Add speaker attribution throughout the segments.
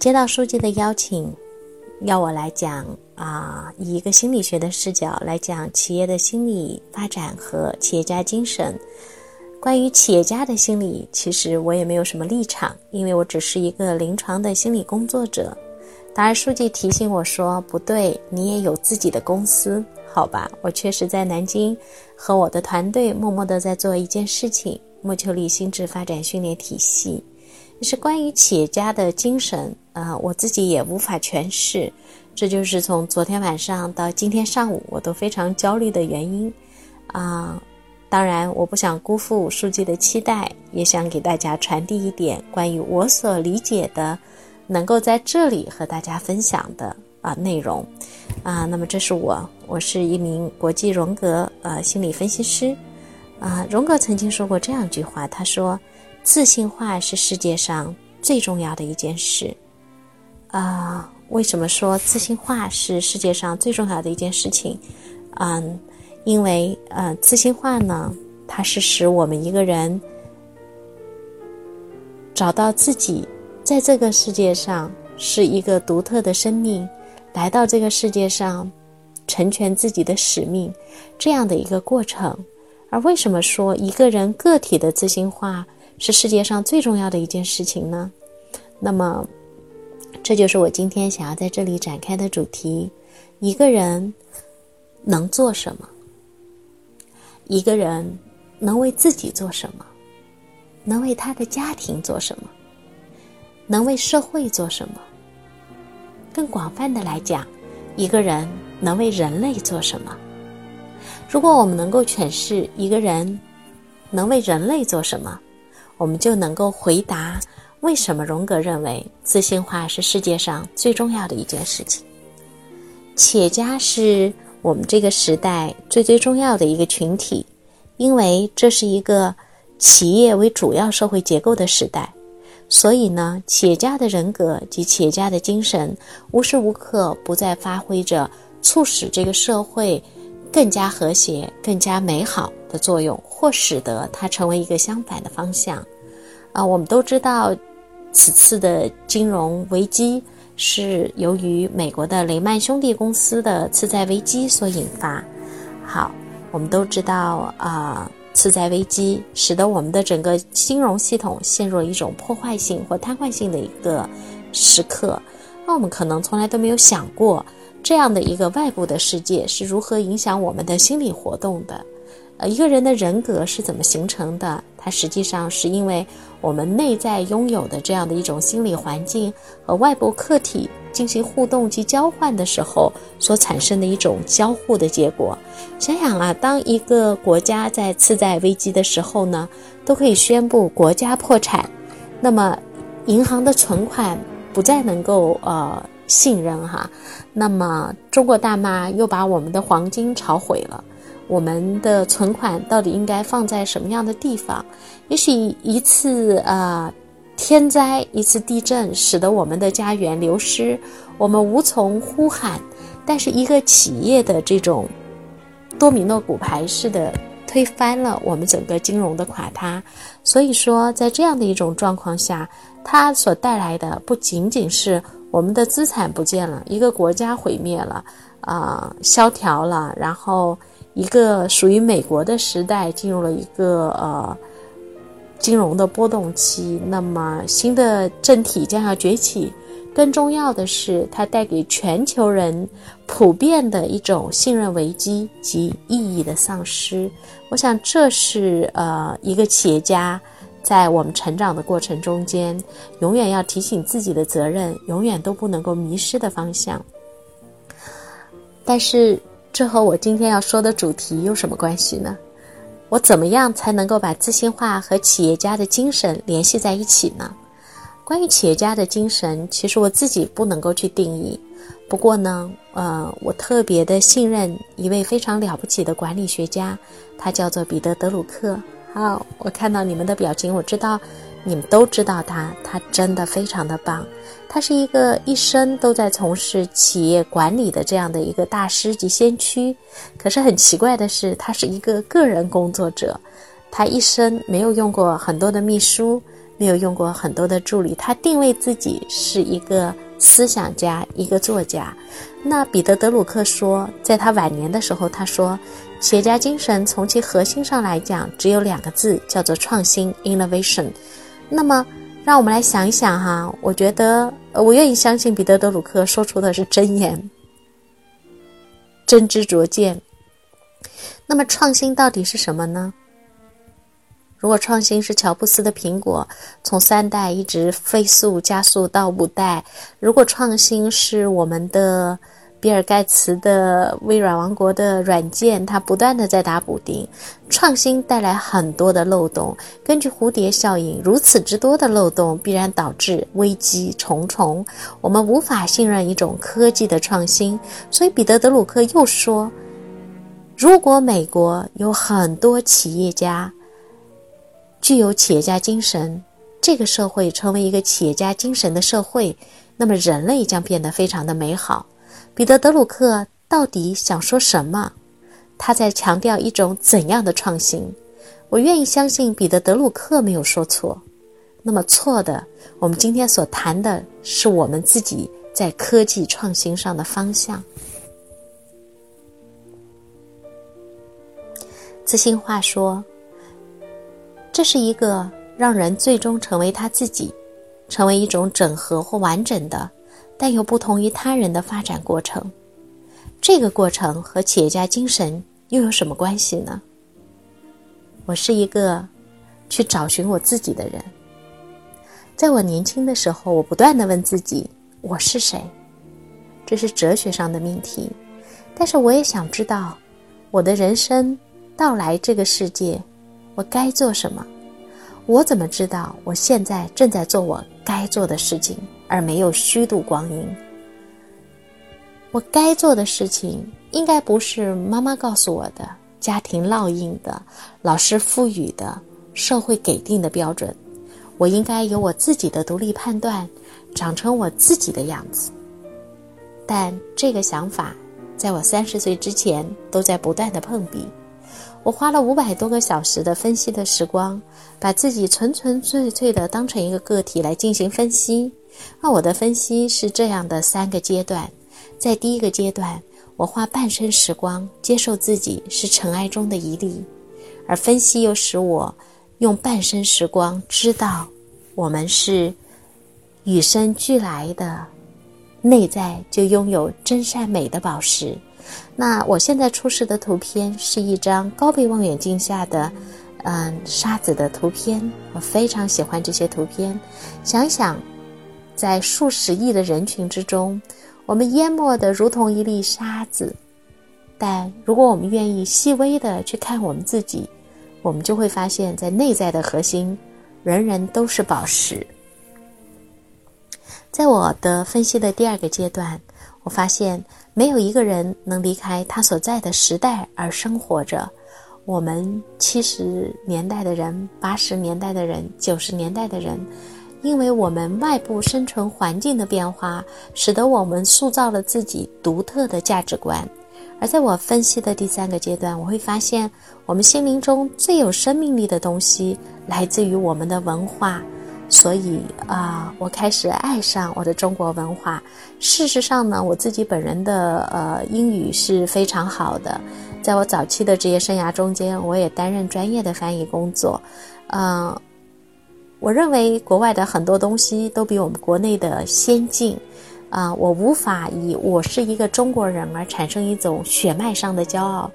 Speaker 1: 接到书记的邀请，要我来讲啊，以一个心理学的视角来讲企业的心理发展和企业家精神。关于企业家的心理，其实我也没有什么立场，因为我只是一个临床的心理工作者。当然，书记提醒我说：“不对，你也有自己的公司，好吧？”我确实在南京和我的团队默默地在做一件事情——莫秋丽心智发展训练体系。是关于企业家的精神，呃，我自己也无法诠释，这就是从昨天晚上到今天上午我都非常焦虑的原因，啊，当然我不想辜负书记的期待，也想给大家传递一点关于我所理解的，能够在这里和大家分享的啊内容，啊，那么这是我，我是一名国际荣格呃心理分析师，啊，荣格曾经说过这样一句话，他说。自信化是世界上最重要的一件事，啊，为什么说自信化是世界上最重要的一件事情？嗯，因为呃，自信化呢，它是使我们一个人找到自己在这个世界上是一个独特的生命，来到这个世界上成全自己的使命这样的一个过程。而为什么说一个人个体的自信化？是世界上最重要的一件事情呢。那么，这就是我今天想要在这里展开的主题：一个人能做什么？一个人能为自己做什么？能为他的家庭做什么？能为社会做什么？更广泛的来讲，一个人能为人类做什么？如果我们能够诠释一个人能为人类做什么？我们就能够回答为什么荣格认为自信化是世界上最重要的一件事情。企业家是我们这个时代最最重要的一个群体，因为这是一个企业为主要社会结构的时代，所以呢，企业家的人格及企业家的精神无时无刻不在发挥着促使这个社会更加和谐、更加美好的作用，或使得它成为一个相反的方向。啊，我们都知道，此次的金融危机是由于美国的雷曼兄弟公司的次贷危机所引发。好，我们都知道啊，次贷危机使得我们的整个金融系统陷入了一种破坏性或瘫痪性的一个时刻。那我们可能从来都没有想过，这样的一个外部的世界是如何影响我们的心理活动的。呃，一个人的人格是怎么形成的？它实际上是因为我们内在拥有的这样的一种心理环境和外部客体进行互动及交换的时候所产生的一种交互的结果。想想啊，当一个国家在次贷危机的时候呢，都可以宣布国家破产，那么银行的存款不再能够呃信任哈，那么中国大妈又把我们的黄金炒毁了。我们的存款到底应该放在什么样的地方？也许一次啊天灾，一次地震，使得我们的家园流失，我们无从呼喊。但是一个企业的这种多米诺骨牌式的推翻了我们整个金融的垮塌。所以说，在这样的一种状况下，它所带来的不仅仅是我们的资产不见了，一个国家毁灭了，啊，萧条了，然后。一个属于美国的时代进入了一个呃金融的波动期，那么新的政体将要崛起。更重要的是，它带给全球人普遍的一种信任危机及意义的丧失。我想，这是呃一个企业家在我们成长的过程中间，永远要提醒自己的责任，永远都不能够迷失的方向。但是。这和我今天要说的主题有什么关系呢？我怎么样才能够把自信化和企业家的精神联系在一起呢？关于企业家的精神，其实我自己不能够去定义。不过呢，呃，我特别的信任一位非常了不起的管理学家，他叫做彼得·德鲁克。好，我看到你们的表情，我知道你们都知道他，他真的非常的棒。他是一个一生都在从事企业管理的这样的一个大师级先驱。可是很奇怪的是，他是一个个人工作者，他一生没有用过很多的秘书，没有用过很多的助理。他定位自己是一个思想家，一个作家。那彼得·德鲁克说，在他晚年的时候，他说。企业家精神从其核心上来讲，只有两个字，叫做创新 （innovation）。那么，让我们来想一想哈，我觉得我愿意相信彼得·德鲁克说出的是真言，真知灼见。那么，创新到底是什么呢？如果创新是乔布斯的苹果，从三代一直飞速加速到五代；如果创新是我们的。比尔盖茨的微软王国的软件，它不断的在打补丁，创新带来很多的漏洞。根据蝴蝶效应，如此之多的漏洞必然导致危机重重。我们无法信任一种科技的创新，所以彼得·德鲁克又说：“如果美国有很多企业家具有企业家精神，这个社会成为一个企业家精神的社会，那么人类将变得非常的美好。”彼得·德鲁克到底想说什么？他在强调一种怎样的创新？我愿意相信彼得·德鲁克没有说错。那么错的，我们今天所谈的是我们自己在科技创新上的方向。自信话说，这是一个让人最终成为他自己，成为一种整合或完整的。但又不同于他人的发展过程，这个过程和企业家精神又有什么关系呢？我是一个去找寻我自己的人。在我年轻的时候，我不断的问自己：我是谁？这是哲学上的命题。但是我也想知道，我的人生到来这个世界，我该做什么？我怎么知道我现在正在做我该做的事情？而没有虚度光阴。我该做的事情，应该不是妈妈告诉我的、家庭烙印的、老师赋予的、社会给定的标准。我应该有我自己的独立判断，长成我自己的样子。但这个想法，在我三十岁之前，都在不断的碰壁。我花了五百多个小时的分析的时光，把自己纯纯粹粹的当成一个个体来进行分析。那我的分析是这样的：三个阶段，在第一个阶段，我花半生时光接受自己是尘埃中的一粒，而分析又使我用半生时光知道，我们是与生俱来的，内在就拥有真善美的宝石。那我现在出示的图片是一张高倍望远镜下的，嗯，沙子的图片。我非常喜欢这些图片，想想。在数十亿的人群之中，我们淹没的如同一粒沙子。但如果我们愿意细微的去看我们自己，我们就会发现，在内在的核心，人人都是宝石。在我的分析的第二个阶段，我发现没有一个人能离开他所在的时代而生活着。我们七十年代的人、八十年代的人、九十年代的人。因为我们外部生存环境的变化，使得我们塑造了自己独特的价值观。而在我分析的第三个阶段，我会发现，我们心灵中最有生命力的东西来自于我们的文化。所以啊，我开始爱上我的中国文化。事实上呢，我自己本人的呃英语是非常好的。在我早期的职业生涯中间，我也担任专业的翻译工作，嗯。我认为国外的很多东西都比我们国内的先进，啊，我无法以我是一个中国人而产生一种血脉上的骄傲。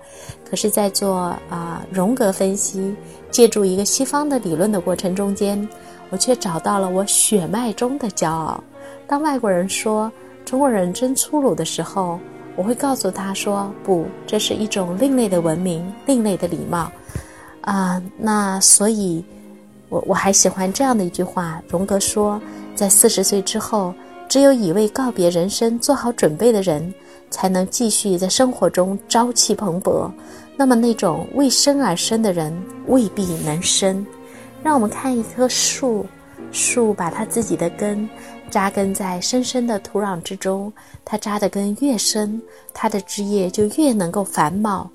Speaker 1: 可是，在做啊荣格分析，借助一个西方的理论的过程中间，我却找到了我血脉中的骄傲。当外国人说中国人真粗鲁的时候，我会告诉他说：不，这是一种另类的文明，另类的礼貌。啊，那所以，我我还喜欢这样的一句话：荣格说，在四十岁之后，只有以为告别人生做好准备的人，才能继续在生活中朝气蓬勃。那么，那种为生而生的人，未必能生。让我们看一棵树，树把它自己的根扎根在深深的土壤之中，它扎的根越深，它的枝叶就越能够繁茂。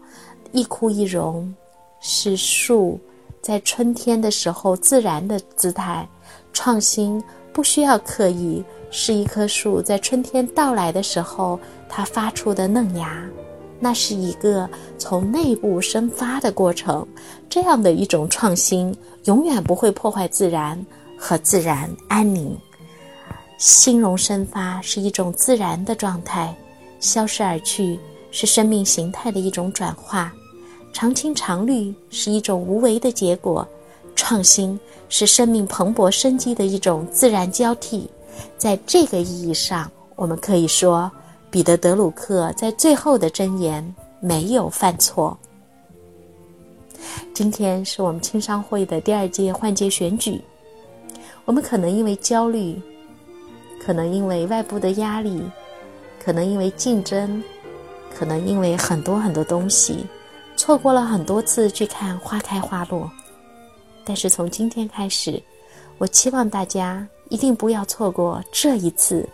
Speaker 1: 一枯一荣，是树在春天的时候自然的姿态。创新不需要刻意，是一棵树在春天到来的时候，它发出的嫩芽。那是一个从内部生发的过程，这样的一种创新永远不会破坏自然和自然安宁。新荣生发是一种自然的状态，消失而去是生命形态的一种转化。常青常绿是一种无为的结果，创新是生命蓬勃生机的一种自然交替。在这个意义上，我们可以说。彼得·德鲁克在最后的箴言没有犯错。今天是我们青商会的第二届换届选举，我们可能因为焦虑，可能因为外部的压力，可能因为竞争，可能因为很多很多东西，错过了很多次去看花开花落。但是从今天开始，我期望大家一定不要错过这一次，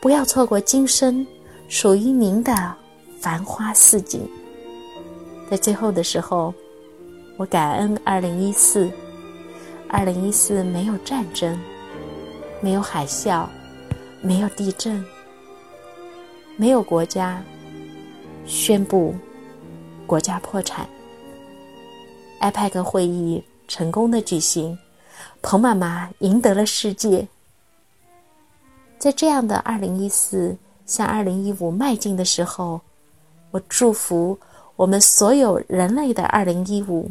Speaker 1: 不要错过今生。属于您的繁花似锦，在最后的时候，我感恩二零一四。二零一四没有战争，没有海啸，没有地震，没有国家宣布国家破产。IPAC 会议成功的举行，彭妈妈赢得了世界。在这样的二零一四。向二零一五迈进的时候，我祝福我们所有人类的二零一五，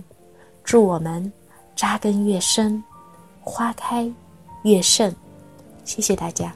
Speaker 1: 祝我们扎根越深，花开越盛。谢谢大家。